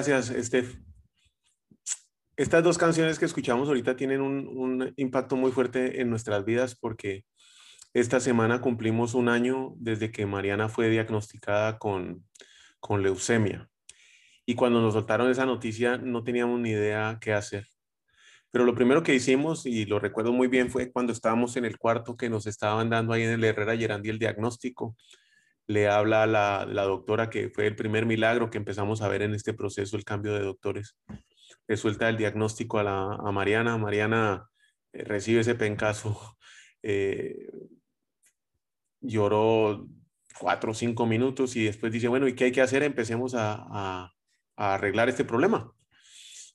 Gracias, Steph. Estas dos canciones que escuchamos ahorita tienen un, impacto muy fuerte en nuestras vidas porque esta semana cumplimos un año desde que Mariana fue diagnosticada con, con leucemia. Y cuando nos soltaron esa noticia no teníamos ni idea qué hacer. Pero lo primero que hicimos, y lo recuerdo muy bien, fue cuando estábamos en el cuarto que nos estaban dando ahí en el Herrera Gerandi el diagnóstico le habla a la, doctora que fue el primer milagro que empezamos a ver en este proceso, el cambio de doctores. Le suelta el diagnóstico a, la, a Mariana. Mariana eh, recibe ese pencazo. Eh, lloró cuatro o cinco minutos y después dice, bueno, ¿y qué hay que hacer? Empecemos a, arreglar este problema.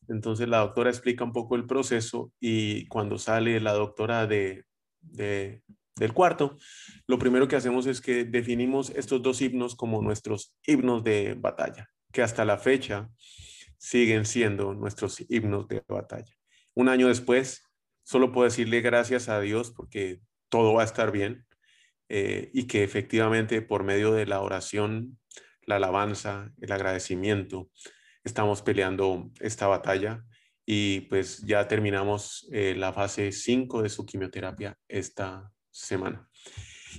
Entonces la doctora explica un poco el proceso y cuando sale la doctora de, del cuarto, lo primero que hacemos es que definimos estos dos himnos como nuestros himnos de batalla, que hasta la fecha siguen siendo nuestros himnos de batalla. Un año después, solo puedo decirle gracias a Dios porque todo va a estar bien eh, y que efectivamente por medio de la oración, la alabanza, el agradecimiento, estamos peleando esta batalla y pues ya terminamos eh, la fase 5 de su quimioterapia esta semana.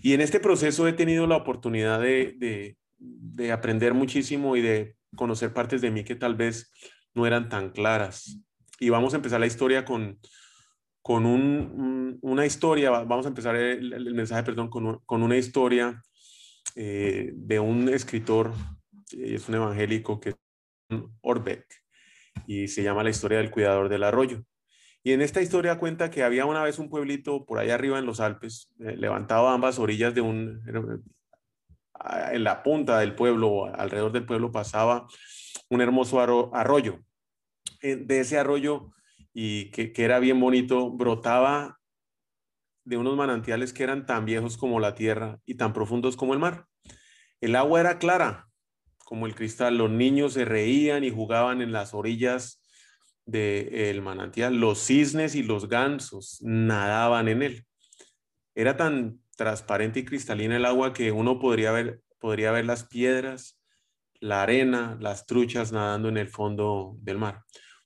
Y en este proceso he tenido la oportunidad de, aprender muchísimo y de conocer partes de mí que tal vez no eran tan claras. Y vamos a empezar la historia con, con una historia, vamos a empezar el, mensaje, perdón, con, una historia eh, de un escritor, eh, es un evangélico que es Orbeck, y se llama La historia del cuidador del arroyo. Y en esta historia cuenta que había una vez un pueblito por allá arriba en los Alpes, eh, levantado a ambas orillas de un, en la punta del pueblo, alrededor del pueblo pasaba un hermoso arroyo. De ese arroyo, y que, que era bien bonito, brotaba de unos manantiales que eran tan viejos como la tierra y tan profundos como el mar. El agua era clara, como el cristal. Los niños se reían y jugaban en las orillas del manantial, los cisnes y los gansos nadaban en él. Era tan transparente y cristalina el agua que uno podría ver, podría ver las piedras, la arena, las truchas nadando en el fondo del mar.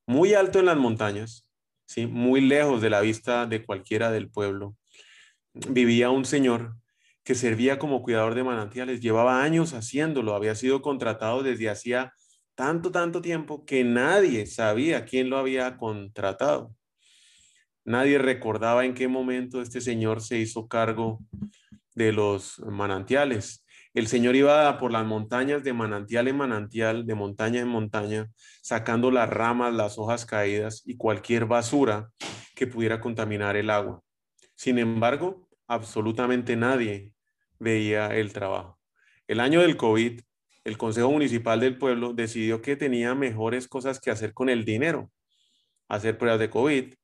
Muy alto en las montañas, ¿sí? muy lejos de la vista de cualquiera del pueblo, vivía un señor que servía como cuidador de manantiales. Llevaba años haciéndolo, había sido contratado desde hacía tanto, tanto tiempo que nadie sabía quién lo había contratado. Nadie recordaba en qué momento este señor se hizo cargo de los manantiales. El señor iba por las montañas de manantial en manantial, de montaña en montaña, sacando las ramas, las hojas caídas y cualquier basura que pudiera contaminar el agua. Sin embargo, absolutamente nadie veía el trabajo. El año del COVID el Consejo Municipal del Pueblo decidió que tenía mejores cosas que hacer con el dinero. Hacer pruebas de COVID,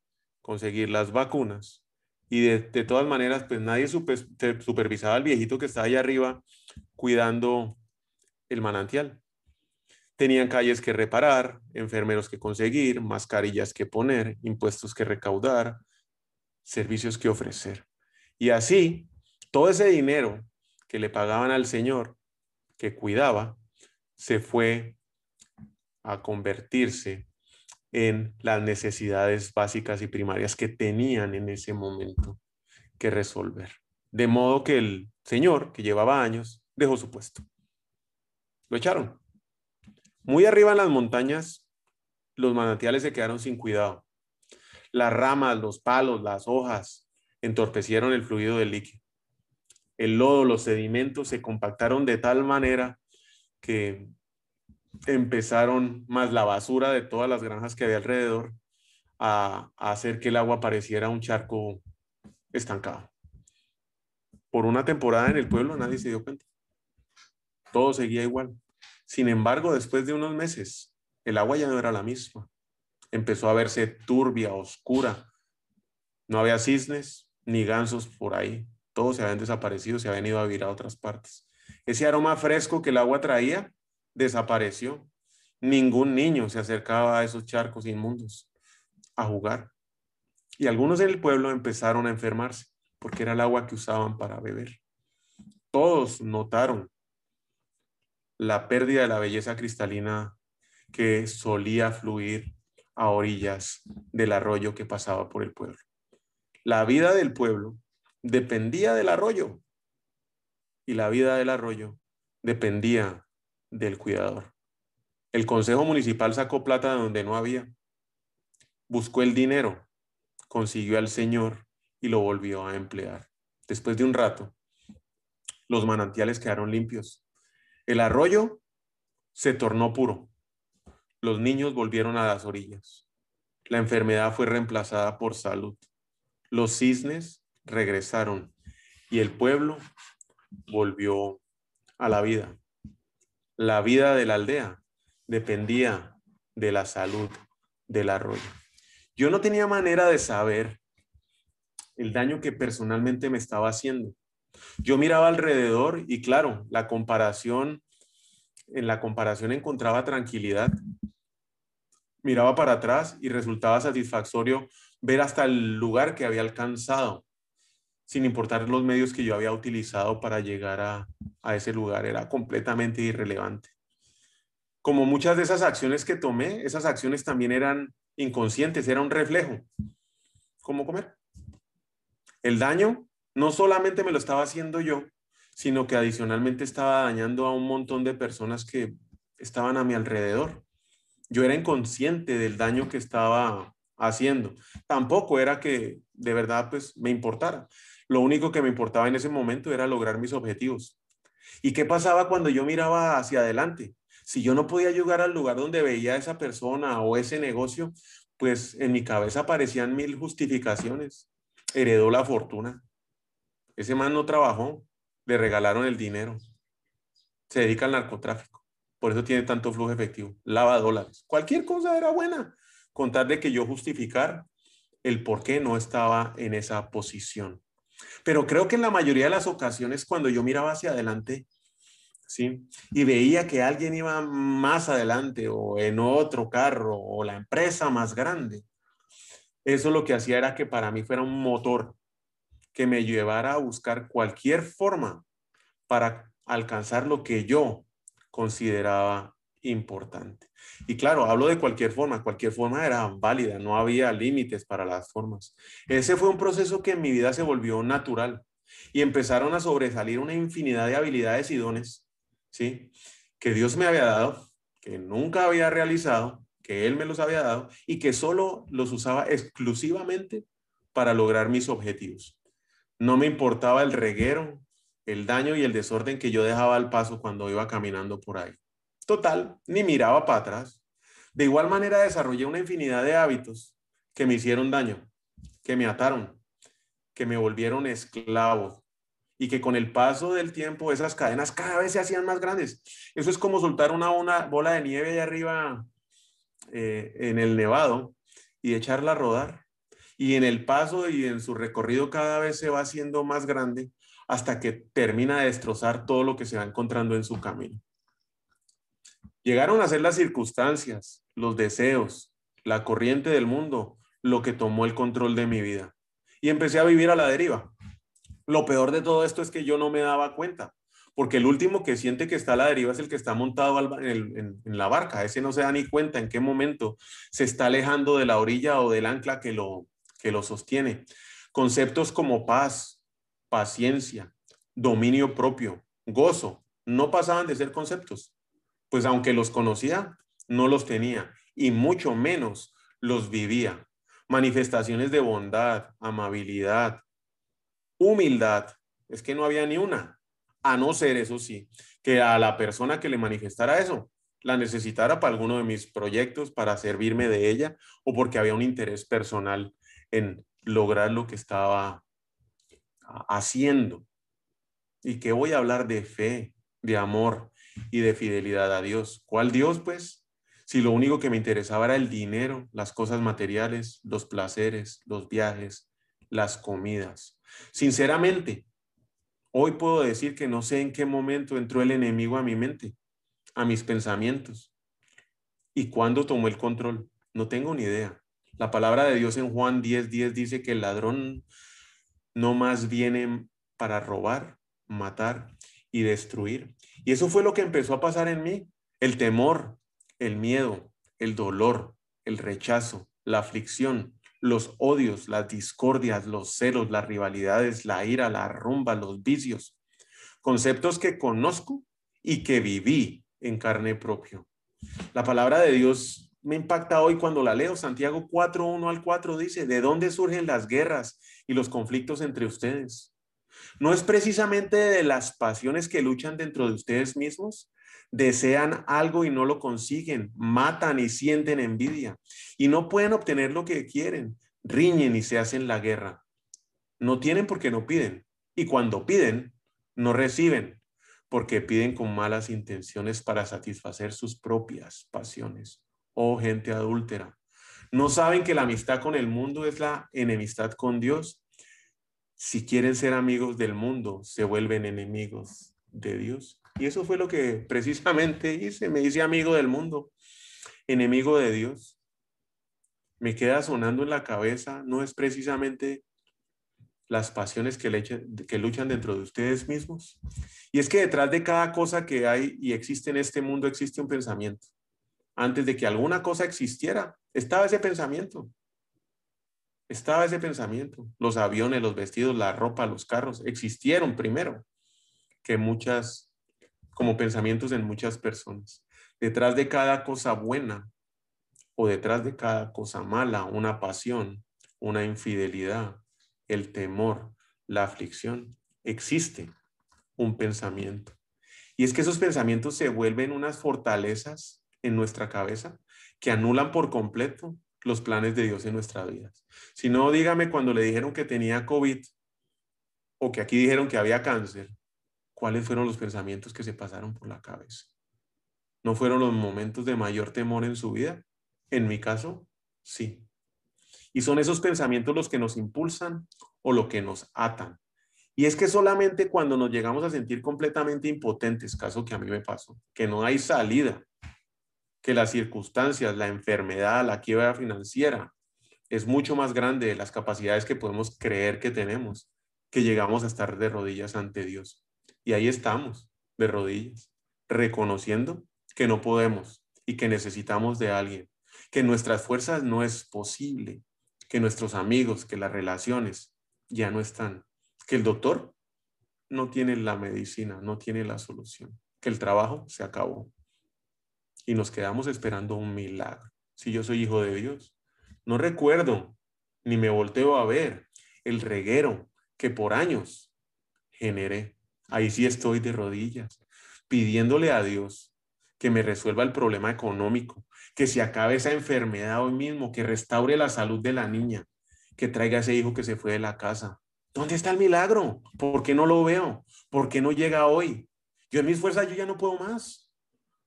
conseguir las vacunas. Y de, todas maneras, pues nadie supervisaba al viejito que estaba allá arriba cuidando el manantial. Tenían calles que reparar, enfermeros que conseguir, mascarillas que poner, impuestos que recaudar, servicios que ofrecer. Y así, todo ese dinero que le pagaban al Señor que cuidaba se fue a convertirse en las necesidades básicas y primarias que tenían en ese momento que resolver. De modo que el señor, que llevaba años, dejó su puesto. Lo echaron. Muy arriba en las montañas, los manantiales se quedaron sin cuidado. Las ramas, los palos, las hojas entorpecieron el fluido del líquido el lodo, los sedimentos se compactaron de tal manera que empezaron, más la basura de todas las granjas que había alrededor, a, hacer que el agua pareciera un charco estancado. Por una temporada en el pueblo nadie se dio cuenta. todo seguía igual. Sin embargo, después de unos meses, el agua ya no era la misma. Empezó a verse turbia, oscura. No había cisnes ni gansos por ahí. Todos se habían desaparecido, se habían ido a vivir a otras partes. Ese aroma fresco que el agua traía desapareció. Ningún niño se acercaba a esos charcos inmundos a jugar. Y algunos en el pueblo empezaron a enfermarse porque era el agua que usaban para beber. Todos notaron la pérdida de la belleza cristalina que solía fluir a orillas del arroyo que pasaba por el pueblo. La vida del pueblo dependía del arroyo y la vida del arroyo dependía del cuidador. El Consejo Municipal sacó plata de donde no había, buscó el dinero, consiguió al Señor y lo volvió a emplear. Después de un rato, los manantiales quedaron limpios. El arroyo se tornó puro. Los niños volvieron a las orillas. La enfermedad fue reemplazada por salud. Los cisnes regresaron y el pueblo volvió a la vida. La vida de la aldea dependía de la salud del arroyo. Yo no tenía manera de saber el daño que personalmente me estaba haciendo. Yo miraba alrededor y claro, la comparación, en la comparación encontraba tranquilidad. Miraba para atrás y resultaba satisfactorio ver hasta el lugar que había alcanzado, sin importar los medios que yo había utilizado para llegar a, ese lugar. Era completamente irrelevante. Como muchas de esas acciones que tomé, esas acciones también eran inconscientes, era un reflejo. ¿Cómo comer? El daño no solamente me lo estaba haciendo yo, sino que adicionalmente estaba dañando a un montón de personas que estaban a mi alrededor. Yo era inconsciente del daño que estaba haciendo. Tampoco era que de verdad pues me importara. Lo único que me importaba en ese momento era lograr mis objetivos. ¿Y qué pasaba cuando yo miraba hacia adelante? Si yo no podía llegar al lugar donde veía a esa persona o ese negocio, pues en mi cabeza aparecían mil justificaciones heredó la fortuna. Ese man no trabajó, le regalaron el dinero. Se dedica al narcotráfico. Por eso tiene tanto flujo efectivo. Lava dólares. Cualquier cosa era buena. Contar de que yo justificar el por qué no estaba en esa posición. Pero creo que en la mayoría de las ocasiones cuando yo miraba hacia adelante, ¿sí? Y veía que alguien iba más adelante o en otro carro o la empresa más grande, eso lo que hacía era que para mí fuera un motor que me llevara a buscar cualquier forma para alcanzar lo que yo consideraba importante. Y claro, hablo de cualquier forma, cualquier forma era válida, no había límites para las formas. Ese fue un proceso que en mi vida se volvió natural y empezaron a sobresalir una infinidad de habilidades y dones, ¿sí? Que Dios me había dado, que nunca había realizado que él me los había dado y que solo los usaba exclusivamente para lograr mis objetivos. No me importaba el reguero, el daño y el desorden que yo dejaba al paso cuando iba caminando por ahí. Total, ni miraba para atrás. De igual manera desarrollé una infinidad de hábitos que me hicieron daño, que me ataron, que me volvieron esclavo y que con el paso del tiempo esas cadenas cada vez se hacían más grandes. Eso es como soltar una, bola de nieve ahí arriba eh, en el nevado y echarla a rodar. Y en el paso y en su recorrido cada vez se va haciendo más grande hasta que termina de destrozar todo lo que se va encontrando en su camino. Llegaron a ser las circunstancias, los deseos, la corriente del mundo, lo que tomó el control de mi vida. Y empecé a vivir a la deriva. Lo peor de todo esto es que yo no me daba cuenta porque el último que siente que está a la deriva es el que está montado en, la barca, ese no se da ni cuenta en qué momento se está alejando de la orilla o del ancla que lo, que lo sostiene. Conceptos como paz, paciencia, dominio propio, gozo, no pasaban de ser conceptos, pues aunque los conocía, no los tenía y mucho menos los vivía. Manifestaciones de bondad, amabilidad, humildad, es que no había ni una a no ser, eso sí, que a la persona que le manifestara eso la necesitara para alguno de mis proyectos, para servirme de ella o porque había un interés personal en lograr lo que estaba haciendo. Y que voy a hablar de fe, de amor y de fidelidad a Dios. ¿Cuál Dios, pues? Si lo único que me interesaba era el dinero, las cosas materiales, los placeres, los viajes, las comidas. Sinceramente, hoy puedo decir que no sé en qué momento entró el enemigo a mi mente, a mis pensamientos. ¿Y cuándo tomó el control? No tengo ni idea. La palabra de Dios en Juan 10:10 10 dice que el ladrón no más viene para robar, matar y destruir. Y eso fue lo que empezó a pasar en mí. El temor, el miedo, el dolor, el rechazo, la aflicción, los odios, las discordias, los celos, las rivalidades, la ira, la rumba, los vicios. Conceptos que conozco y que viví en carne propio. La palabra de Dios me impacta hoy cuando la leo. Santiago 4, 1 al 4 dice, ¿de dónde surgen las guerras y los conflictos entre ustedes? ¿No es precisamente de las pasiones que luchan dentro de ustedes mismos? Desean algo y no lo consiguen, matan y sienten envidia y no pueden obtener lo que quieren, riñen y se hacen la guerra. No tienen porque no piden y cuando piden, no reciben porque piden con malas intenciones para satisfacer sus propias pasiones oh gente adúltera. ¿No saben que la amistad con el mundo es la enemistad con Dios? Si quieren ser amigos del mundo, se vuelven enemigos de Dios. Y eso fue lo que precisamente hice. Me hice amigo del mundo, enemigo de Dios. Me queda sonando en la cabeza, no es precisamente las pasiones que, que luchan dentro de ustedes mismos. Y es que detrás de cada cosa que hay y existe en este mundo existe un pensamiento antes de que alguna cosa existiera, estaba ese pensamiento. Estaba ese pensamiento. Los aviones, los vestidos, la ropa, los carros existieron primero que muchas, como pensamientos en muchas personas. Detrás de cada cosa buena o detrás de cada cosa mala, una pasión, una infidelidad, el temor, la aflicción, existe un pensamiento. Y es que esos pensamientos se vuelven unas fortalezas en nuestra cabeza que anulan por completo los planes de Dios en nuestras vidas. Si no, dígame cuando le dijeron que tenía COVID o que aquí dijeron que había cáncer, ¿cuáles fueron los pensamientos que se pasaron por la cabeza? ¿No fueron los momentos de mayor temor en su vida? En mi caso, sí. Y son esos pensamientos los que nos impulsan o lo que nos atan. Y es que solamente cuando nos llegamos a sentir completamente impotentes, caso que a mí me pasó, que no hay salida, que las circunstancias, la enfermedad, la quiebra financiera, es mucho más grande de las capacidades que podemos creer que tenemos, que llegamos a estar de rodillas ante Dios. Y ahí estamos, de rodillas, reconociendo que no podemos y que necesitamos de alguien, que nuestras fuerzas no es posible, que nuestros amigos, que las relaciones ya no están, que el doctor no tiene la medicina, no tiene la solución, que el trabajo se acabó, y nos quedamos esperando un milagro. Si yo soy hijo de Dios, no recuerdo ni me volteo a ver el reguero que por años generé. Ahí sí estoy de rodillas, pidiéndole a Dios que me resuelva el problema económico, que se acabe esa enfermedad hoy mismo, que restaure la salud de la niña, que traiga ese hijo que se fue de la casa. ¿Dónde está el milagro? ¿Por qué no lo veo? ¿Por qué no llega hoy? Yo en mis fuerzas yo ya no puedo más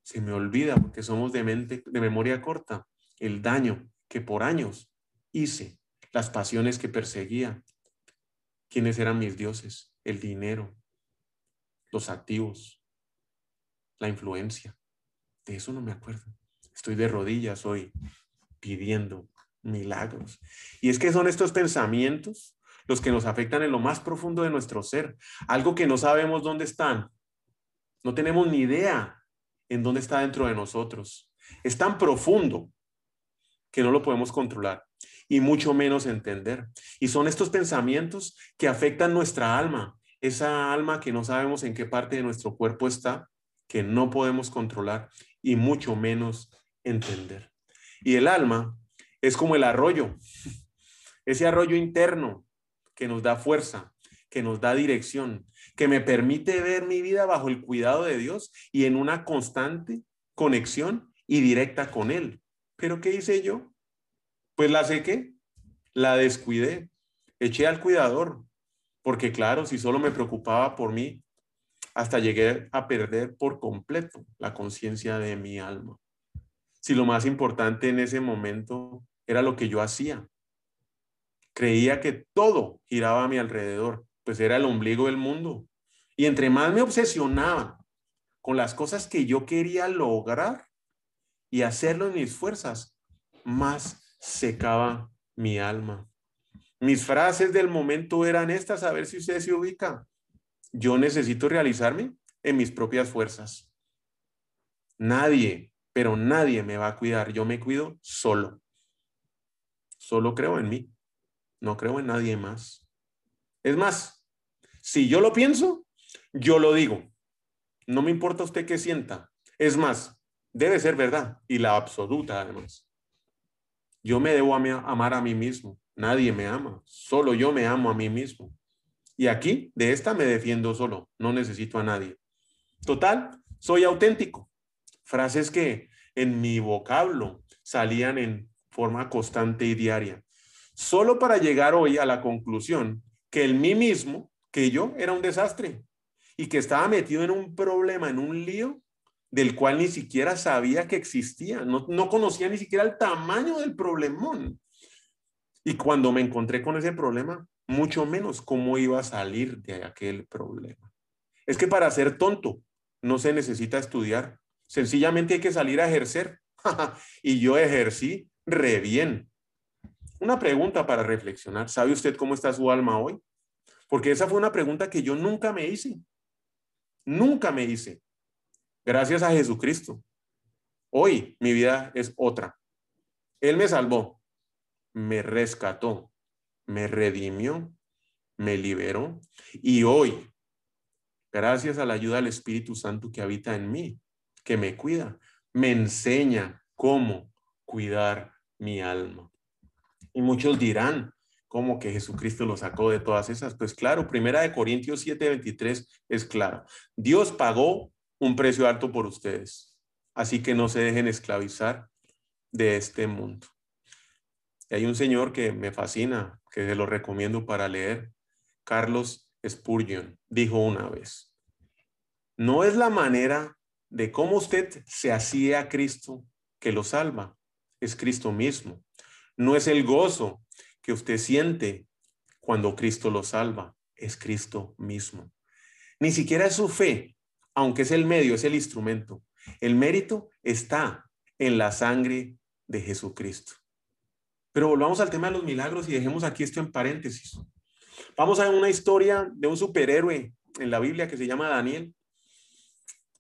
se me olvida porque somos de, mente, de memoria corta el daño que por años hice, las pasiones que perseguía, quiénes eran mis dioses, el dinero, los activos, la influencia. De eso no me acuerdo. Estoy de rodillas hoy pidiendo milagros. Y es que son estos pensamientos los que nos afectan en lo más profundo de nuestro ser, algo que no sabemos dónde están. No tenemos ni idea en dónde está dentro de nosotros. Es tan profundo que no lo podemos controlar y mucho menos entender. Y son estos pensamientos que afectan nuestra alma, esa alma que no sabemos en qué parte de nuestro cuerpo está, que no podemos controlar y mucho menos entender. Y el alma es como el arroyo, ese arroyo interno que nos da fuerza, que nos da dirección, que me permite ver mi vida bajo el cuidado de Dios y en una constante conexión y directa con Él. Pero ¿qué hice yo? Pues la sequé, la descuidé, eché al cuidador, porque claro, si solo me preocupaba por mí, hasta llegué a perder por completo la conciencia de mi alma. Si lo más importante en ese momento era lo que yo hacía. Creía que todo giraba a mi alrededor, pues era el ombligo del mundo. Y entre más me obsesionaba con las cosas que yo quería lograr y hacerlo en mis fuerzas, más secaba mi alma. Mis frases del momento eran estas, a ver si usted se ubica. Yo necesito realizarme en mis propias fuerzas. Nadie, pero nadie me va a cuidar. Yo me cuido solo. Solo creo en mí. No creo en nadie más. Es más, si yo lo pienso, yo lo digo. No me importa usted qué sienta. Es más, debe ser verdad y la absoluta además. Yo me debo amar a mí mismo. Nadie me ama. Solo yo me amo a mí mismo. Y aquí, de esta me defiendo solo. No necesito a nadie. Total, soy auténtico. Frases que en mi vocablo salían en forma constante y diaria. Solo para llegar hoy a la conclusión que el mí mismo, que yo era un desastre y que estaba metido en un problema, en un lío del cual ni siquiera sabía que existía, no, no conocía ni siquiera el tamaño del problemón. Y cuando me encontré con ese problema, mucho menos cómo iba a salir de aquel problema. Es que para ser tonto no se necesita estudiar, sencillamente hay que salir a ejercer. y yo ejercí re bien. Una pregunta para reflexionar. ¿Sabe usted cómo está su alma hoy? Porque esa fue una pregunta que yo nunca me hice. Nunca me hice. Gracias a Jesucristo. Hoy mi vida es otra. Él me salvó, me rescató, me redimió, me liberó y hoy, gracias a la ayuda del Espíritu Santo que habita en mí, que me cuida, me enseña cómo cuidar mi alma. Y muchos dirán, ¿cómo que Jesucristo lo sacó de todas esas? Pues claro, primera de Corintios 7:23 es claro. Dios pagó un precio alto por ustedes. Así que no se dejen esclavizar de este mundo. hay un señor que me fascina, que se lo recomiendo para leer, Carlos Spurgeon, dijo una vez, no es la manera de cómo usted se hacía a Cristo que lo salva, es Cristo mismo. No es el gozo que usted siente cuando Cristo lo salva, es Cristo mismo. Ni siquiera es su fe aunque es el medio, es el instrumento. El mérito está en la sangre de Jesucristo. Pero volvamos al tema de los milagros y dejemos aquí esto en paréntesis. Vamos a una historia de un superhéroe en la Biblia que se llama Daniel.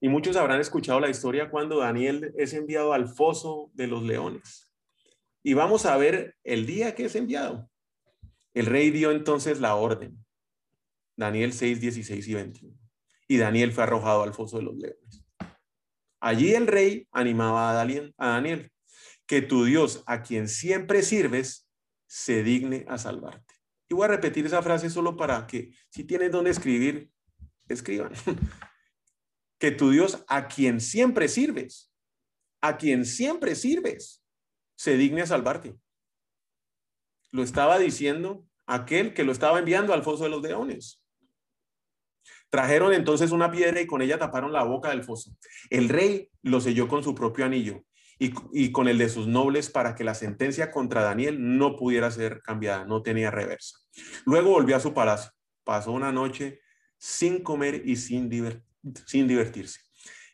Y muchos habrán escuchado la historia cuando Daniel es enviado al foso de los leones. Y vamos a ver el día que es enviado. El rey dio entonces la orden. Daniel 6, 16 y 21 y Daniel fue arrojado al foso de los leones. Allí el rey animaba a Daniel, que tu Dios, a quien siempre sirves, se digne a salvarte. Y voy a repetir esa frase solo para que si tienes donde escribir, escriban. que tu Dios, a quien siempre sirves, a quien siempre sirves, se digne a salvarte. Lo estaba diciendo aquel que lo estaba enviando al foso de los leones. Trajeron entonces una piedra y con ella taparon la boca del foso. El rey lo selló con su propio anillo y, con el de sus nobles para que la sentencia contra Daniel no pudiera ser cambiada, no tenía reversa. Luego volvió a su palacio, pasó una noche sin comer y sin, sin divertirse.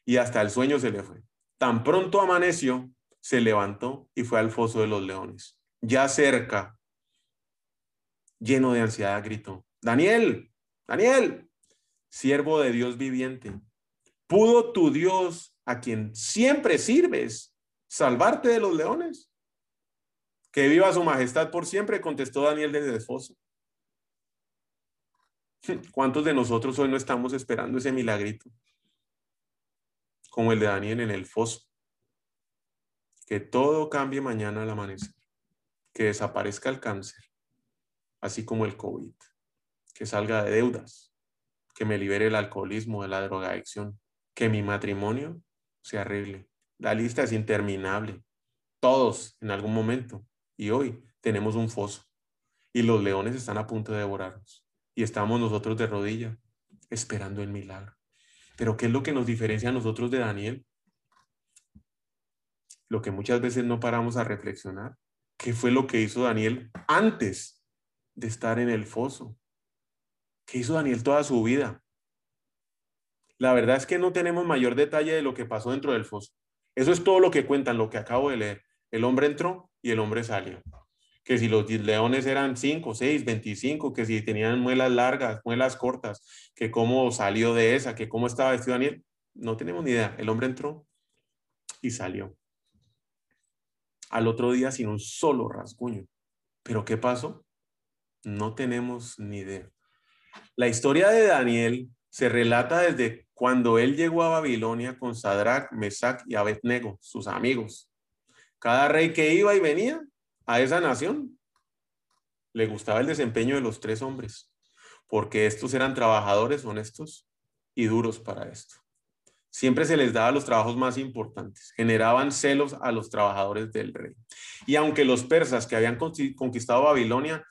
Y hasta el sueño se le fue. Tan pronto amaneció, se levantó y fue al foso de los leones. Ya cerca, lleno de ansiedad, gritó, Daniel, Daniel, siervo de Dios viviente, ¿pudo tu Dios, a quien siempre sirves, salvarte de los leones? Que viva su majestad por siempre, contestó Daniel desde el foso. ¿Cuántos de nosotros hoy no estamos esperando ese milagrito? Como el de Daniel en el foso. Que todo cambie mañana al amanecer. Que desaparezca el cáncer, así como el COVID. Que salga de deudas, que me libere el alcoholismo, de la drogadicción, que mi matrimonio se arregle. La lista es interminable. Todos en algún momento. Y hoy tenemos un foso. Y los leones están a punto de devorarnos. Y estamos nosotros de rodilla esperando el milagro. Pero ¿qué es lo que nos diferencia a nosotros de Daniel? Lo que muchas veces no paramos a reflexionar. ¿Qué fue lo que hizo Daniel antes de estar en el foso? ¿Qué hizo Daniel toda su vida? La verdad es que no tenemos mayor detalle de lo que pasó dentro del foso. Eso es todo lo que cuentan, lo que acabo de leer. El hombre entró y el hombre salió. Que si los leones eran 5, 6, 25, que si tenían muelas largas, muelas cortas, que cómo salió de esa, que cómo estaba vestido Daniel. No tenemos ni idea. El hombre entró y salió. Al otro día sin un solo rasguño. ¿Pero qué pasó? No tenemos ni idea. La historia de Daniel se relata desde cuando él llegó a Babilonia con Sadrach, Mesach y Abednego, sus amigos. Cada rey que iba y venía a esa nación le gustaba el desempeño de los tres hombres, porque estos eran trabajadores honestos y duros para esto. Siempre se les daba los trabajos más importantes, generaban celos a los trabajadores del rey. Y aunque los persas que habían conquistado Babilonia,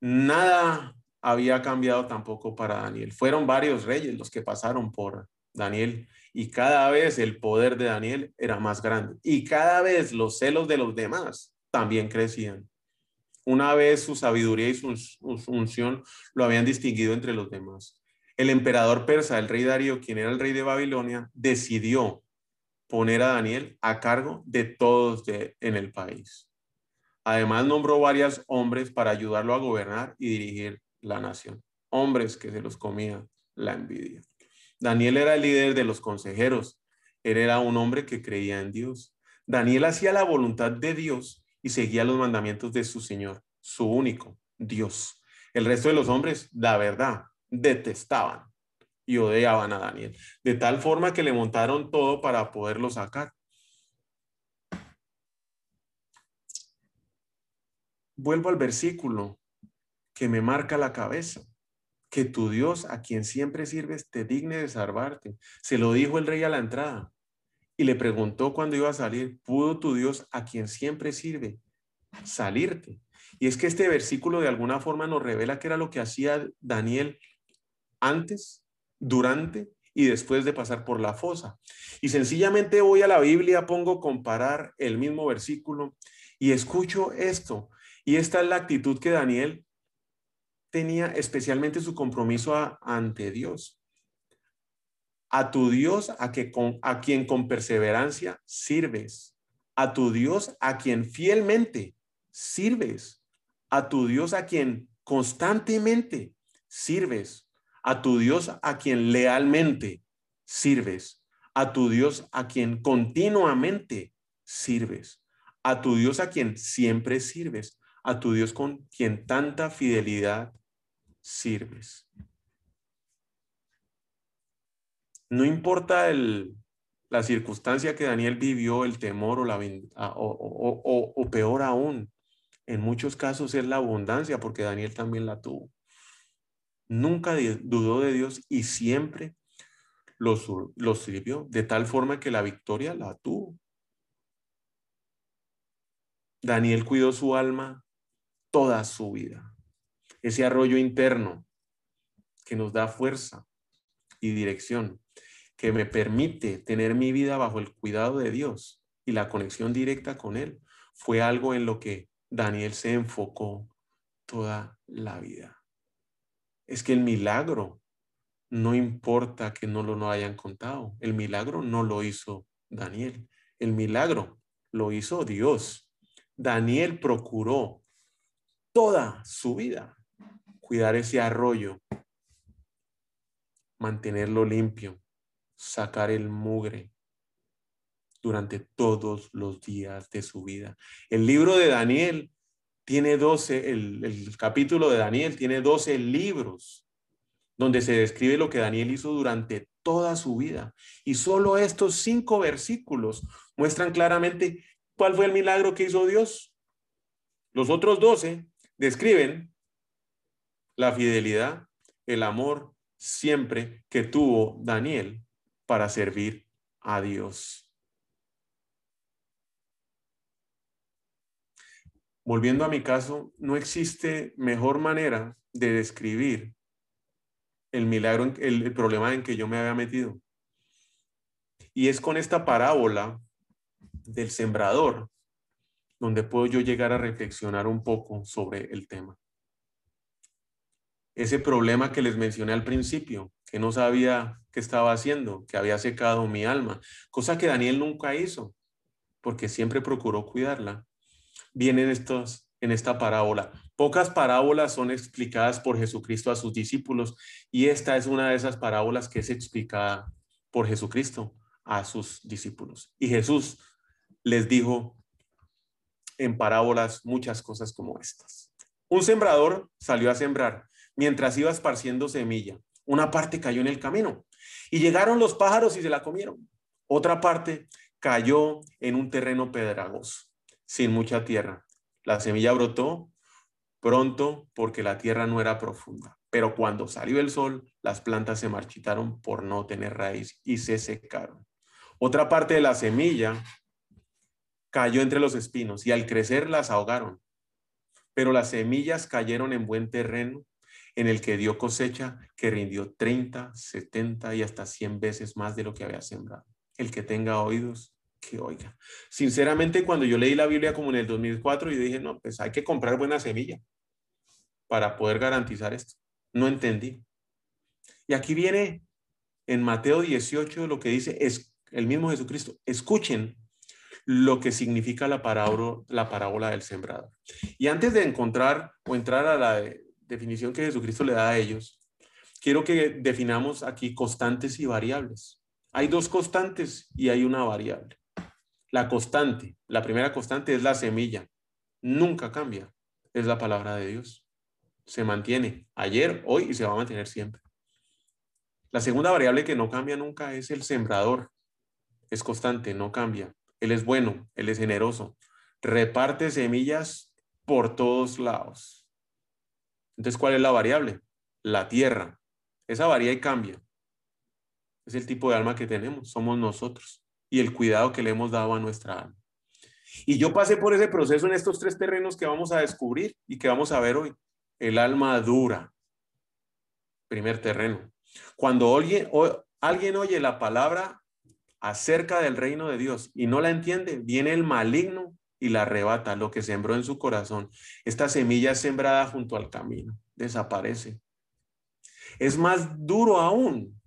nada había cambiado tampoco para Daniel. Fueron varios reyes los que pasaron por Daniel y cada vez el poder de Daniel era más grande y cada vez los celos de los demás también crecían. Una vez su sabiduría y su, unción lo habían distinguido entre los demás. El emperador persa, el rey Darío, quien era el rey de Babilonia, decidió poner a Daniel a cargo de todos en el país. Además, nombró varios hombres para ayudarlo a gobernar y dirigir la nación. Hombres que se los comía la envidia. Daniel era el líder de los consejeros. Él era un hombre que creía en Dios. Daniel hacía la voluntad de Dios y seguía los mandamientos de su Señor, su único Dios. El resto de los hombres, la verdad, detestaban y odiaban a Daniel, de tal forma que le montaron todo para poderlo sacar. Vuelvo al versículo que me marca la cabeza, que tu Dios a quien siempre sirves te digne de salvarte. Se lo dijo el rey a la entrada y le preguntó cuando iba a salir, ¿pudo tu Dios a quien siempre sirve salirte? Y es que este versículo de alguna forma nos revela que era lo que hacía Daniel antes, durante y después de pasar por la fosa. Y sencillamente voy a la Biblia, pongo comparar el mismo versículo y escucho esto. Y esta es la actitud que Daniel tenía especialmente su compromiso ante Dios. A tu Dios a, que con, a quien con perseverancia sirves. A tu Dios a quien fielmente sirves. A tu Dios a quien constantemente sirves. A tu Dios a quien lealmente sirves. A tu Dios a quien continuamente sirves. A tu Dios a quien siempre sirves. A tu Dios con quien tanta fidelidad sirves. No importa el, la circunstancia que Daniel vivió, el temor o, la, o, o, peor aún, en muchos casos es la abundancia, porque Daniel también la tuvo. Nunca dudó de Dios y siempre los sirvió, de tal forma que la victoria la tuvo. Daniel cuidó su alma toda su vida ese arroyo interno que nos da fuerza y dirección, que me permite tener mi vida bajo el cuidado de Dios y la conexión directa con Él, fue algo en lo que Daniel se enfocó toda la vida. Es que el milagro no importa que no lo hayan contado, el milagro no lo hizo Daniel, el milagro lo hizo Dios. Daniel procuró toda su vida cuidar ese arroyo, mantenerlo limpio, sacar el mugre durante todos los días de su vida. El libro de Daniel tiene 12, el, capítulo de Daniel tiene 12 libros donde se describe lo que Daniel hizo durante toda su vida. Y solo estos cinco versículos muestran claramente cuál fue el milagro que hizo Dios. Los otros 12 describen la fidelidad, el amor siempre que tuvo Daniel para servir a Dios. Volviendo a mi caso, no existe mejor manera de describir el milagro, el, problema en que yo me había metido. Y es con esta parábola del sembrador donde puedo yo llegar a reflexionar un poco sobre el tema. Ese problema que les mencioné al principio, que no sabía qué estaba haciendo, que había secado mi alma, cosa que Daniel nunca hizo, porque siempre procuró cuidarla, viene estos, en esta parábola. Pocas parábolas son explicadas por Jesucristo a sus discípulos y esta es una de esas parábolas que es explicada por Jesucristo a sus discípulos. Y Jesús les dijo en parábolas muchas cosas como estas. Un sembrador salió a sembrar mientras iba esparciendo semilla. Una parte cayó en el camino y llegaron los pájaros y se la comieron. Otra parte cayó en un terreno pedregoso, sin mucha tierra. La semilla brotó pronto porque la tierra no era profunda. Pero cuando salió el sol, las plantas se marchitaron por no tener raíz y se secaron. Otra parte de la semilla cayó entre los espinos y al crecer las ahogaron. Pero las semillas cayeron en buen terreno en el que dio cosecha que rindió 30, 70 y hasta 100 veces más de lo que había sembrado. El que tenga oídos, que oiga. Sinceramente, cuando yo leí la Biblia como en el 2004, yo dije, no, pues hay que comprar buena semilla para poder garantizar esto. No entendí. Y aquí viene en Mateo 18 lo que dice es el mismo Jesucristo. Escuchen lo que significa la parábola, la parábola del sembrador. Y antes de encontrar o entrar a la definición que Jesucristo le da a ellos, quiero que definamos aquí constantes y variables. Hay dos constantes y hay una variable. La constante, la primera constante es la semilla. Nunca cambia. Es la palabra de Dios. Se mantiene ayer, hoy y se va a mantener siempre. La segunda variable que no cambia nunca es el sembrador. Es constante, no cambia. Él es bueno, Él es generoso. Reparte semillas por todos lados. Entonces, ¿cuál es la variable? La tierra. Esa varía y cambia. Es el tipo de alma que tenemos, somos nosotros y el cuidado que le hemos dado a nuestra alma. Y yo pasé por ese proceso en estos tres terrenos que vamos a descubrir y que vamos a ver hoy. El alma dura, primer terreno. Cuando alguien, alguien oye la palabra acerca del reino de Dios y no la entiende, viene el maligno y la arrebata lo que sembró en su corazón. Esta semilla sembrada junto al camino, desaparece. Es más duro aún,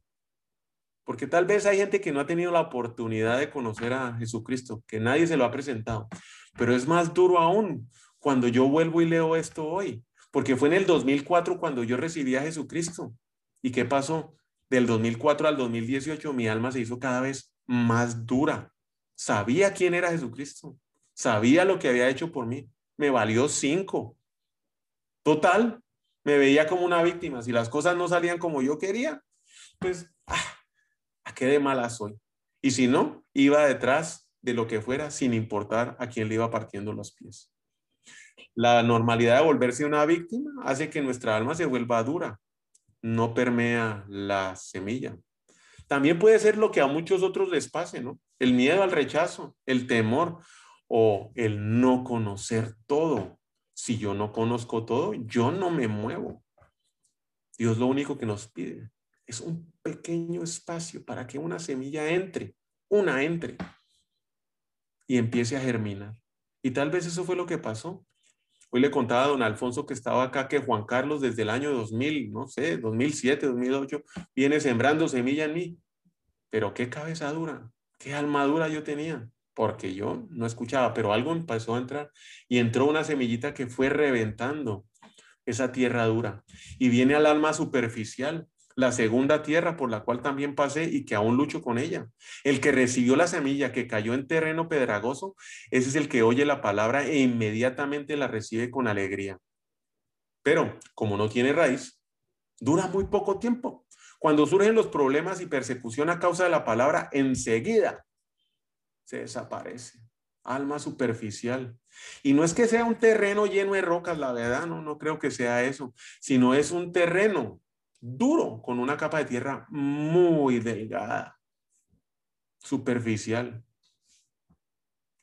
porque tal vez hay gente que no ha tenido la oportunidad de conocer a Jesucristo, que nadie se lo ha presentado, pero es más duro aún cuando yo vuelvo y leo esto hoy, porque fue en el 2004 cuando yo recibí a Jesucristo. ¿Y qué pasó? Del 2004 al 2018 mi alma se hizo cada vez más dura. Sabía quién era Jesucristo. Sabía lo que había hecho por mí. Me valió cinco. Total, me veía como una víctima. Si las cosas no salían como yo quería, pues, ah, ¿a qué de mala soy? Y si no, iba detrás de lo que fuera sin importar a quién le iba partiendo los pies. La normalidad de volverse una víctima hace que nuestra alma se vuelva dura, no permea la semilla. También puede ser lo que a muchos otros les pase, ¿no? El miedo al rechazo, el temor o el no conocer todo. Si yo no conozco todo, yo no me muevo. Dios lo único que nos pide es un pequeño espacio para que una semilla entre, una entre y empiece a germinar. Y tal vez eso fue lo que pasó. Hoy le contaba a don Alfonso que estaba acá que Juan Carlos desde el año 2000, no sé, 2007, 2008, viene sembrando semilla en mí. Pero qué cabeza dura, qué alma dura yo tenía, porque yo no escuchaba, pero algo empezó a entrar y entró una semillita que fue reventando esa tierra dura y viene al alma superficial, la segunda tierra por la cual también pasé y que aún lucho con ella. El que recibió la semilla que cayó en terreno pedragoso, ese es el que oye la palabra e inmediatamente la recibe con alegría. Pero como no tiene raíz, dura muy poco tiempo. Cuando surgen los problemas y persecución a causa de la palabra, enseguida se desaparece. Alma superficial. Y no es que sea un terreno lleno de rocas, la verdad, no, no creo que sea eso, sino es un terreno duro, con una capa de tierra muy delgada, superficial.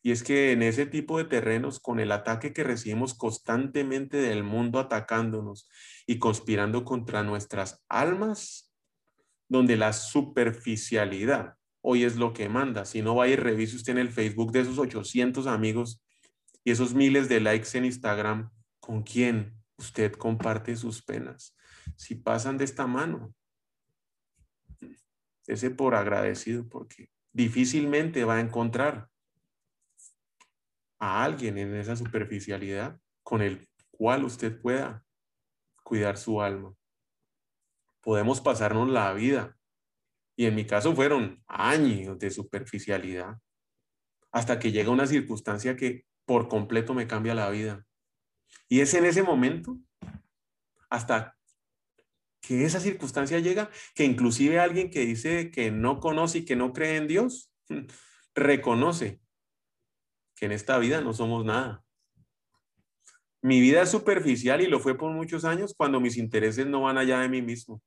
Y es que en ese tipo de terrenos, con el ataque que recibimos constantemente del mundo atacándonos y conspirando contra nuestras almas, donde la superficialidad hoy es lo que manda. Si no va y revise usted en el Facebook de esos 800 amigos y esos miles de likes en Instagram, ¿con quién usted comparte sus penas? Si pasan de esta mano, ese por agradecido, porque difícilmente va a encontrar a alguien en esa superficialidad con el cual usted pueda cuidar su alma. Podemos pasarnos la vida, y en mi caso fueron años de superficialidad, hasta que llega una circunstancia que por completo me cambia la vida. Y es en ese momento, hasta que esa circunstancia llega, que inclusive alguien que dice que no conoce y que no cree en Dios, reconoce que en esta vida no somos nada. Mi vida es superficial y lo fue por muchos años cuando mis intereses no van allá de mí mismo.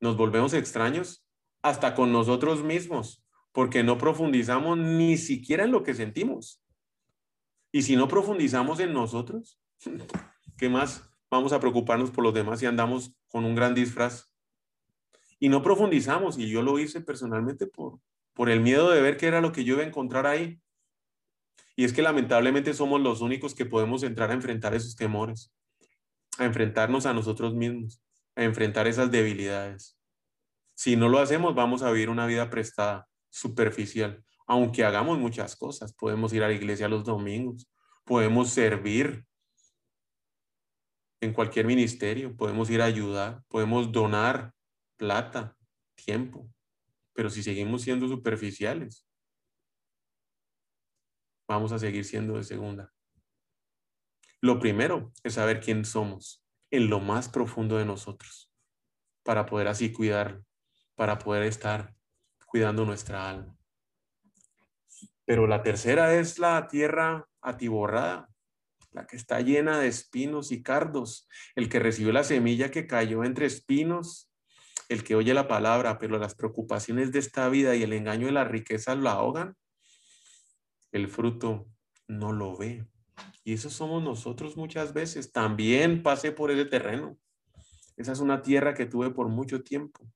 Nos volvemos extraños hasta con nosotros mismos, porque no profundizamos ni siquiera en lo que sentimos. Y si no profundizamos en nosotros, ¿qué más vamos a preocuparnos por los demás si andamos con un gran disfraz? Y no profundizamos, y yo lo hice personalmente por, por el miedo de ver qué era lo que yo iba a encontrar ahí. Y es que lamentablemente somos los únicos que podemos entrar a enfrentar esos temores, a enfrentarnos a nosotros mismos, a enfrentar esas debilidades. Si no lo hacemos, vamos a vivir una vida prestada, superficial, aunque hagamos muchas cosas. Podemos ir a la iglesia los domingos, podemos servir en cualquier ministerio, podemos ir a ayudar, podemos donar plata, tiempo, pero si seguimos siendo superficiales, vamos a seguir siendo de segunda. Lo primero es saber quién somos en lo más profundo de nosotros, para poder así cuidar, para poder estar cuidando nuestra alma. Pero la tercera es la tierra atiborrada, la que está llena de espinos y cardos, el que recibió la semilla que cayó entre espinos, el que oye la palabra, pero las preocupaciones de esta vida y el engaño de la riqueza lo ahogan el fruto no lo ve. Y eso somos nosotros muchas veces. También pasé por ese terreno. Esa es una tierra que tuve por mucho tiempo.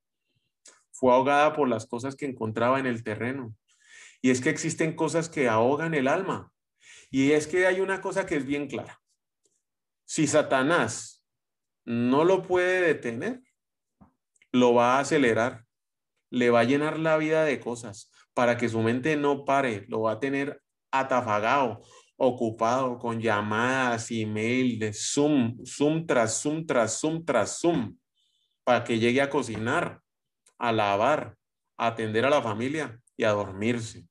Fue ahogada por las cosas que encontraba en el terreno. Y es que existen cosas que ahogan el alma. Y es que hay una cosa que es bien clara. Si Satanás no lo puede detener, lo va a acelerar, le va a llenar la vida de cosas para que su mente no pare, lo va a tener atafagado, ocupado con llamadas, email, de Zoom, Zoom tras Zoom tras Zoom tras Zoom, para que llegue a cocinar, a lavar, a atender a la familia y a dormirse.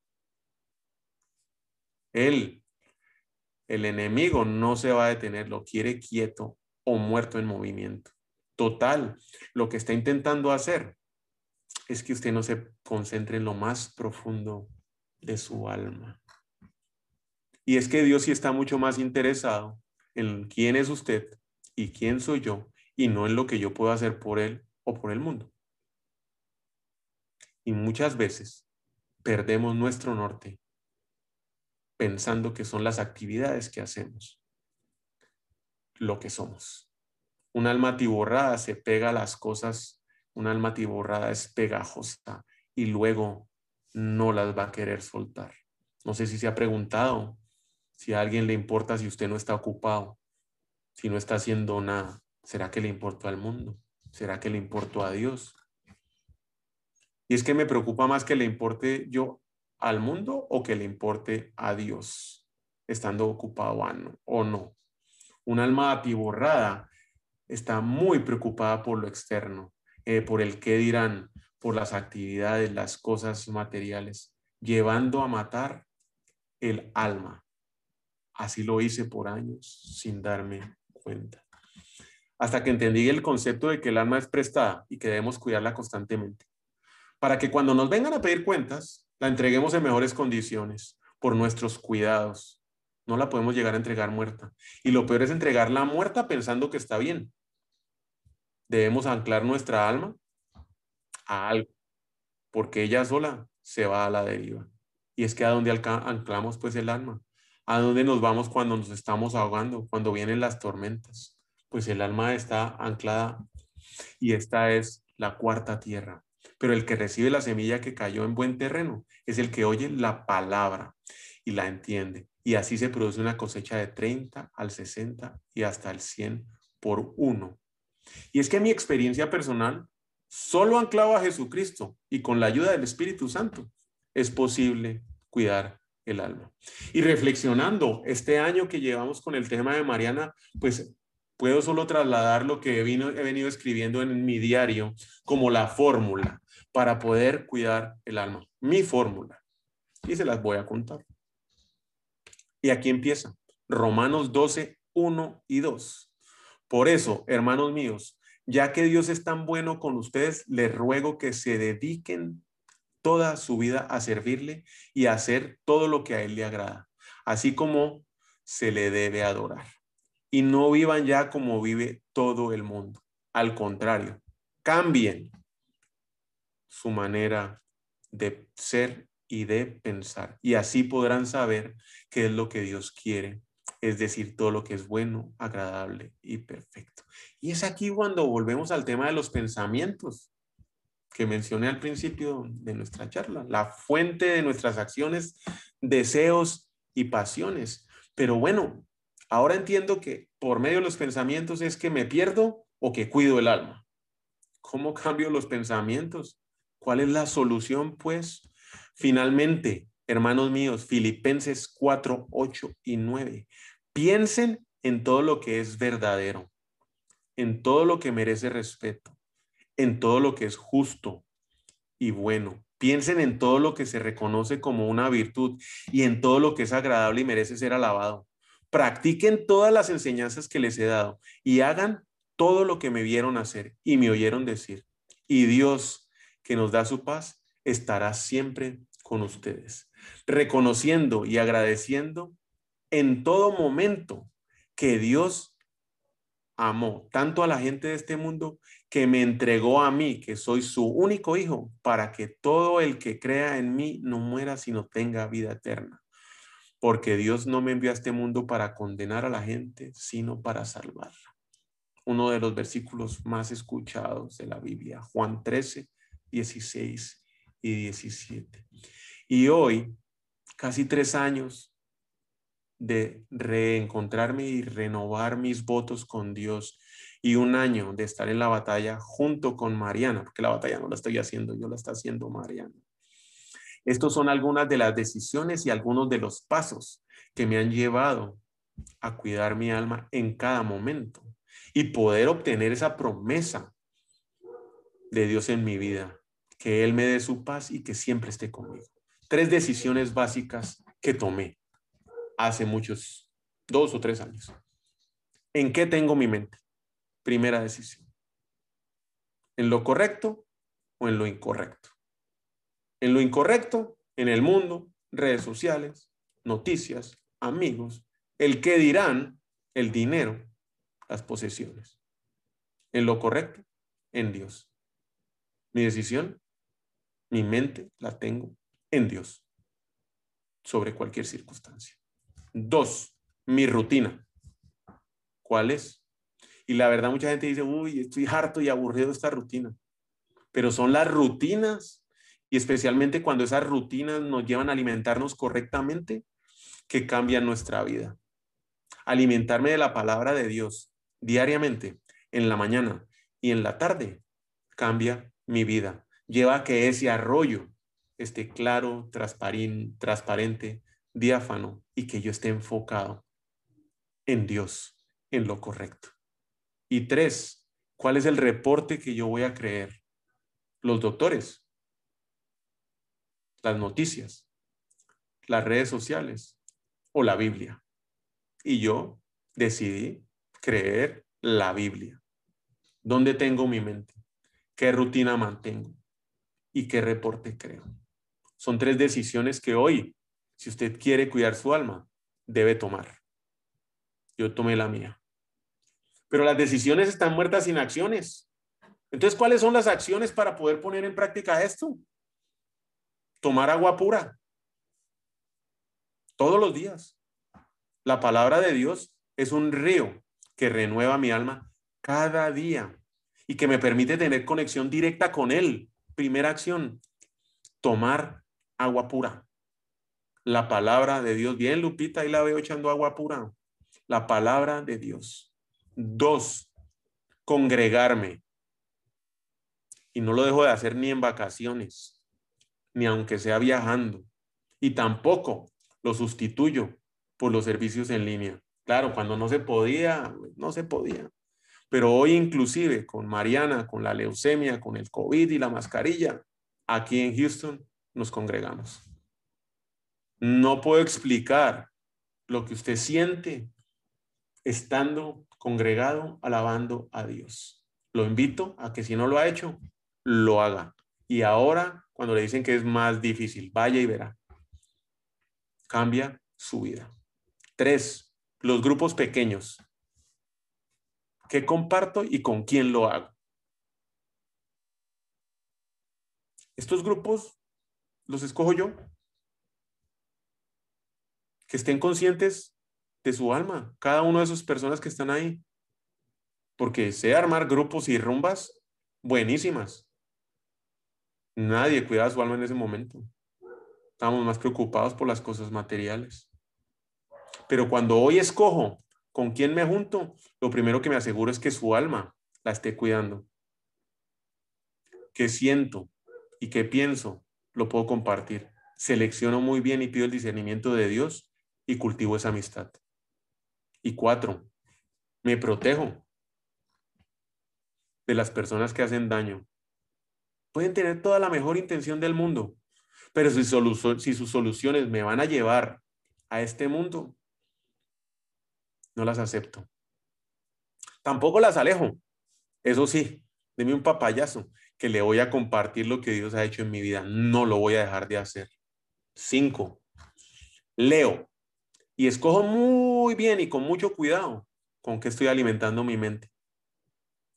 Él, el enemigo, no se va a detener, lo quiere quieto o muerto en movimiento. Total, lo que está intentando hacer es que usted no se concentre en lo más profundo de su alma. Y es que Dios sí está mucho más interesado en quién es usted y quién soy yo y no en lo que yo puedo hacer por Él o por el mundo. Y muchas veces perdemos nuestro norte pensando que son las actividades que hacemos lo que somos. Un alma atiborrada se pega a las cosas, un alma atiborrada es pegajosa y luego no las va a querer soltar. No sé si se ha preguntado si a alguien le importa si usted no está ocupado, si no está haciendo nada, ¿será que le importó al mundo? ¿Será que le importó a Dios? Y es que me preocupa más que le importe yo al mundo o que le importe a Dios, estando ocupado o no. Un alma atiborrada está muy preocupada por lo externo, eh, por el qué dirán, por las actividades, las cosas materiales, llevando a matar el alma. Así lo hice por años sin darme cuenta. Hasta que entendí el concepto de que el alma es prestada y que debemos cuidarla constantemente. Para que cuando nos vengan a pedir cuentas, la entreguemos en mejores condiciones por nuestros cuidados. No la podemos llegar a entregar muerta. Y lo peor es entregarla muerta pensando que está bien. Debemos anclar nuestra alma a algo, porque ella sola se va a la deriva. Y es que a dónde anclamos pues el alma, a dónde nos vamos cuando nos estamos ahogando, cuando vienen las tormentas. Pues el alma está anclada y esta es la cuarta tierra. Pero el que recibe la semilla que cayó en buen terreno es el que oye la palabra y la entiende. Y así se produce una cosecha de 30 al 60 y hasta el 100 por uno. Y es que mi experiencia personal, solo anclado a Jesucristo y con la ayuda del Espíritu Santo, es posible cuidar el alma. Y reflexionando este año que llevamos con el tema de Mariana, pues puedo solo trasladar lo que he, he venido escribiendo en mi diario como la fórmula para poder cuidar el alma. Mi fórmula. Y se las voy a contar. Y aquí empieza. Romanos 12, 1 y 2. Por eso, hermanos míos, ya que Dios es tan bueno con ustedes, les ruego que se dediquen toda su vida a servirle y a hacer todo lo que a Él le agrada, así como se le debe adorar. Y no vivan ya como vive todo el mundo. Al contrario, cambien su manera de ser y de pensar. Y así podrán saber qué es lo que Dios quiere, es decir, todo lo que es bueno, agradable y perfecto. Y es aquí cuando volvemos al tema de los pensamientos que mencioné al principio de nuestra charla, la fuente de nuestras acciones, deseos y pasiones. Pero bueno, ahora entiendo que por medio de los pensamientos es que me pierdo o que cuido el alma. ¿Cómo cambio los pensamientos? ¿Cuál es la solución? Pues finalmente, hermanos míos, Filipenses 4, 8 y 9. Piensen en todo lo que es verdadero, en todo lo que merece respeto, en todo lo que es justo y bueno. Piensen en todo lo que se reconoce como una virtud y en todo lo que es agradable y merece ser alabado. Practiquen todas las enseñanzas que les he dado y hagan todo lo que me vieron hacer y me oyeron decir. Y Dios, que nos da su paz, estará siempre con ustedes, reconociendo y agradeciendo en todo momento que Dios amó tanto a la gente de este mundo que me entregó a mí, que soy su único hijo, para que todo el que crea en mí no muera, sino tenga vida eterna. Porque Dios no me envió a este mundo para condenar a la gente, sino para salvarla. Uno de los versículos más escuchados de la Biblia, Juan 13, 16 y 17. Y hoy, casi tres años de reencontrarme y renovar mis votos con Dios y un año de estar en la batalla junto con Mariana, porque la batalla no la estoy haciendo yo, la está haciendo Mariana. Estos son algunas de las decisiones y algunos de los pasos que me han llevado a cuidar mi alma en cada momento y poder obtener esa promesa de Dios en mi vida, que Él me dé su paz y que siempre esté conmigo. Tres decisiones básicas que tomé hace muchos, dos o tres años. ¿En qué tengo mi mente? Primera decisión. ¿En lo correcto o en lo incorrecto? En lo incorrecto, en el mundo, redes sociales, noticias, amigos, el qué dirán, el dinero, las posesiones. En lo correcto, en Dios. Mi decisión, mi mente la tengo en Dios sobre cualquier circunstancia. Dos, mi rutina. ¿Cuál es? Y la verdad, mucha gente dice, uy, estoy harto y aburrido de esta rutina. Pero son las rutinas, y especialmente cuando esas rutinas nos llevan a alimentarnos correctamente, que cambian nuestra vida. Alimentarme de la palabra de Dios diariamente, en la mañana y en la tarde, cambia mi vida. Lleva a que ese arroyo esté claro, transparente, diáfano y que yo esté enfocado en Dios, en lo correcto. Y tres, ¿cuál es el reporte que yo voy a creer? Los doctores, las noticias, las redes sociales o la Biblia. Y yo decidí creer la Biblia. ¿Dónde tengo mi mente? ¿Qué rutina mantengo? ¿Y qué reporte creo? Son tres decisiones que hoy si usted quiere cuidar su alma, debe tomar. Yo tomé la mía. Pero las decisiones están muertas sin acciones. Entonces, ¿cuáles son las acciones para poder poner en práctica esto? Tomar agua pura. todos los días. La palabra de Dios es un río que renueva mi alma cada día y que me permite tener conexión directa con Él. Primera acción, tomar agua pura. La palabra de Dios. Bien, Lupita, ahí la veo echando agua pura. La palabra de Dios. Dos, congregarme. Y no lo dejo de hacer ni en vacaciones, ni aunque sea viajando. Y tampoco lo sustituyo por los servicios en línea. Claro, cuando no se podía, no se podía. Pero hoy inclusive con Mariana, con la leucemia, con el COVID y la mascarilla, aquí en Houston nos congregamos. No puedo explicar lo que usted siente estando congregado, alabando a Dios. Lo invito a que si no lo ha hecho, lo haga. Y ahora, cuando le dicen que es más difícil, vaya y verá. Cambia su vida. Tres, los grupos pequeños. ¿Qué comparto y con quién lo hago? Estos grupos los escojo yo. Que estén conscientes de su alma, cada uno de esas personas que están ahí. Porque sé armar grupos y rumbas buenísimas. Nadie cuida su alma en ese momento. Estamos más preocupados por las cosas materiales. Pero cuando hoy escojo con quién me junto, lo primero que me aseguro es que su alma la esté cuidando. ¿Qué siento y qué pienso? Lo puedo compartir. Selecciono muy bien y pido el discernimiento de Dios y cultivo esa amistad. Y cuatro, me protejo de las personas que hacen daño. Pueden tener toda la mejor intención del mundo, pero si, si sus soluciones me van a llevar a este mundo, no las acepto. Tampoco las alejo. Eso sí, deme un papayazo que le voy a compartir lo que Dios ha hecho en mi vida. No lo voy a dejar de hacer. Cinco, leo y escojo muy bien y con mucho cuidado con qué estoy alimentando mi mente,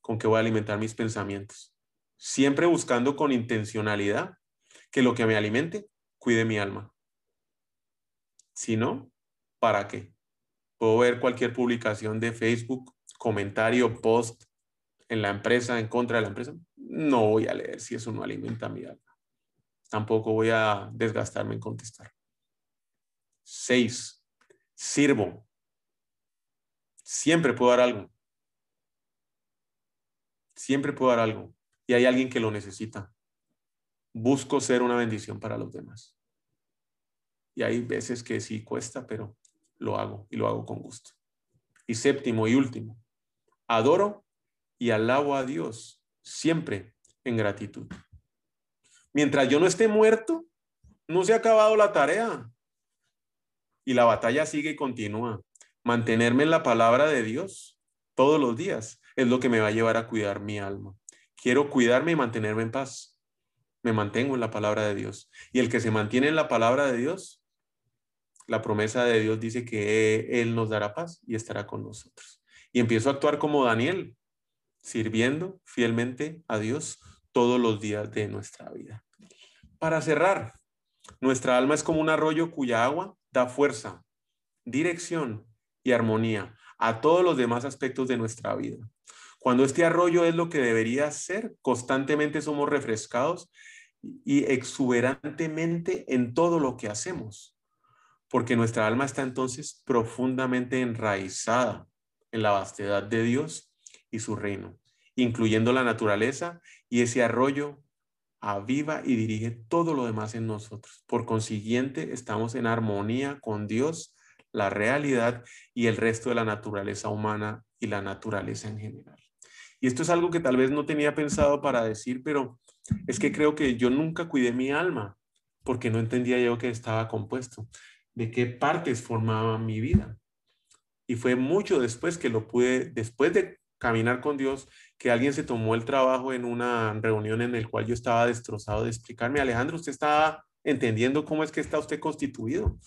con qué voy a alimentar mis pensamientos. Siempre buscando con intencionalidad que lo que me alimente cuide mi alma. Si no, ¿para qué? Puedo ver cualquier publicación de Facebook, comentario, post en la empresa, en contra de la empresa. No voy a leer si eso no alimenta mi alma. Tampoco voy a desgastarme en contestar. Seis, sirvo. Siempre puedo dar algo. Siempre puedo dar algo. Y hay alguien que lo necesita. Busco ser una bendición para los demás. Y hay veces que sí cuesta, pero lo hago y lo hago con gusto. Y séptimo y último, adoro y alabo a Dios siempre en gratitud. Mientras yo no esté muerto, no se ha acabado la tarea. Y la batalla sigue y continúa. Mantenerme en la palabra de Dios todos los días es lo que me va a llevar a cuidar mi alma. Quiero cuidarme y mantenerme en paz. Me mantengo en la palabra de Dios. Y el que se mantiene en la palabra de Dios la promesa de Dios dice que Él nos dará paz y estará con nosotros. Y empiezo a actuar como Daniel, sirviendo fielmente a Dios todos los días de nuestra vida. Para cerrar, nuestra alma es como un arroyo cuya agua da fuerza, dirección y armonía a todos los demás aspectos de nuestra vida. Cuando este arroyo es lo que debería ser, constantemente somos refrescados y exuberantemente en todo lo que hacemos porque nuestra alma está entonces profundamente enraizada en la vastedad de Dios y su reino, incluyendo la naturaleza y ese arroyo aviva y dirige todo lo demás en nosotros. Por consiguiente, estamos en armonía con Dios, la realidad y el resto de la naturaleza humana y la naturaleza en general. Y esto es algo que tal vez no tenía pensado para decir, pero es que creo que yo nunca cuidé mi alma porque no entendía yo que estaba compuesto de qué partes formaban mi vida. Y fue mucho después que lo pude, después de caminar con Dios, que alguien se tomó el trabajo en una reunión en el cual yo estaba destrozado de explicarme, Alejandro, usted está entendiendo cómo es que está usted constituido.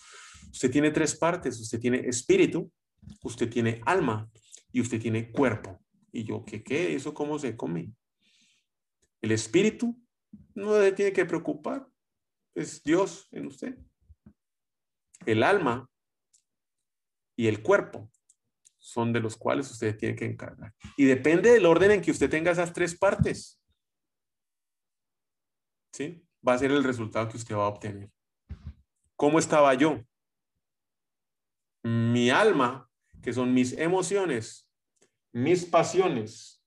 Usted tiene tres partes, usted tiene espíritu, usted tiene alma y usted tiene cuerpo. Y yo, ¿qué qué? ¿Eso cómo se come? El espíritu no le tiene que preocupar, es Dios en usted. El alma y el cuerpo son de los cuales usted tiene que encargar. Y depende del orden en que usted tenga esas tres partes. ¿Sí? Va a ser el resultado que usted va a obtener. ¿Cómo estaba yo? Mi alma, que son mis emociones, mis pasiones,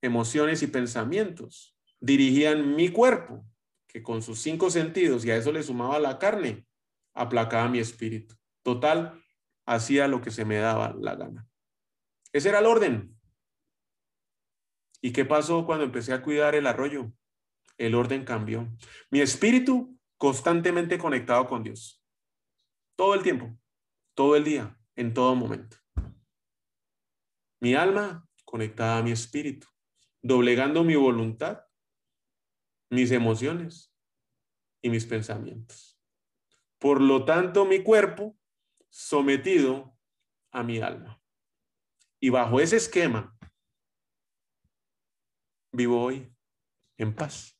emociones y pensamientos, dirigían mi cuerpo, que con sus cinco sentidos, y a eso le sumaba la carne, aplacaba mi espíritu. Total, hacía lo que se me daba la gana. Ese era el orden. ¿Y qué pasó cuando empecé a cuidar el arroyo? El orden cambió. Mi espíritu constantemente conectado con Dios. Todo el tiempo, todo el día, en todo momento. Mi alma conectada a mi espíritu, doblegando mi voluntad, mis emociones y mis pensamientos. Por lo tanto, mi cuerpo sometido a mi alma. Y bajo ese esquema, vivo hoy en paz.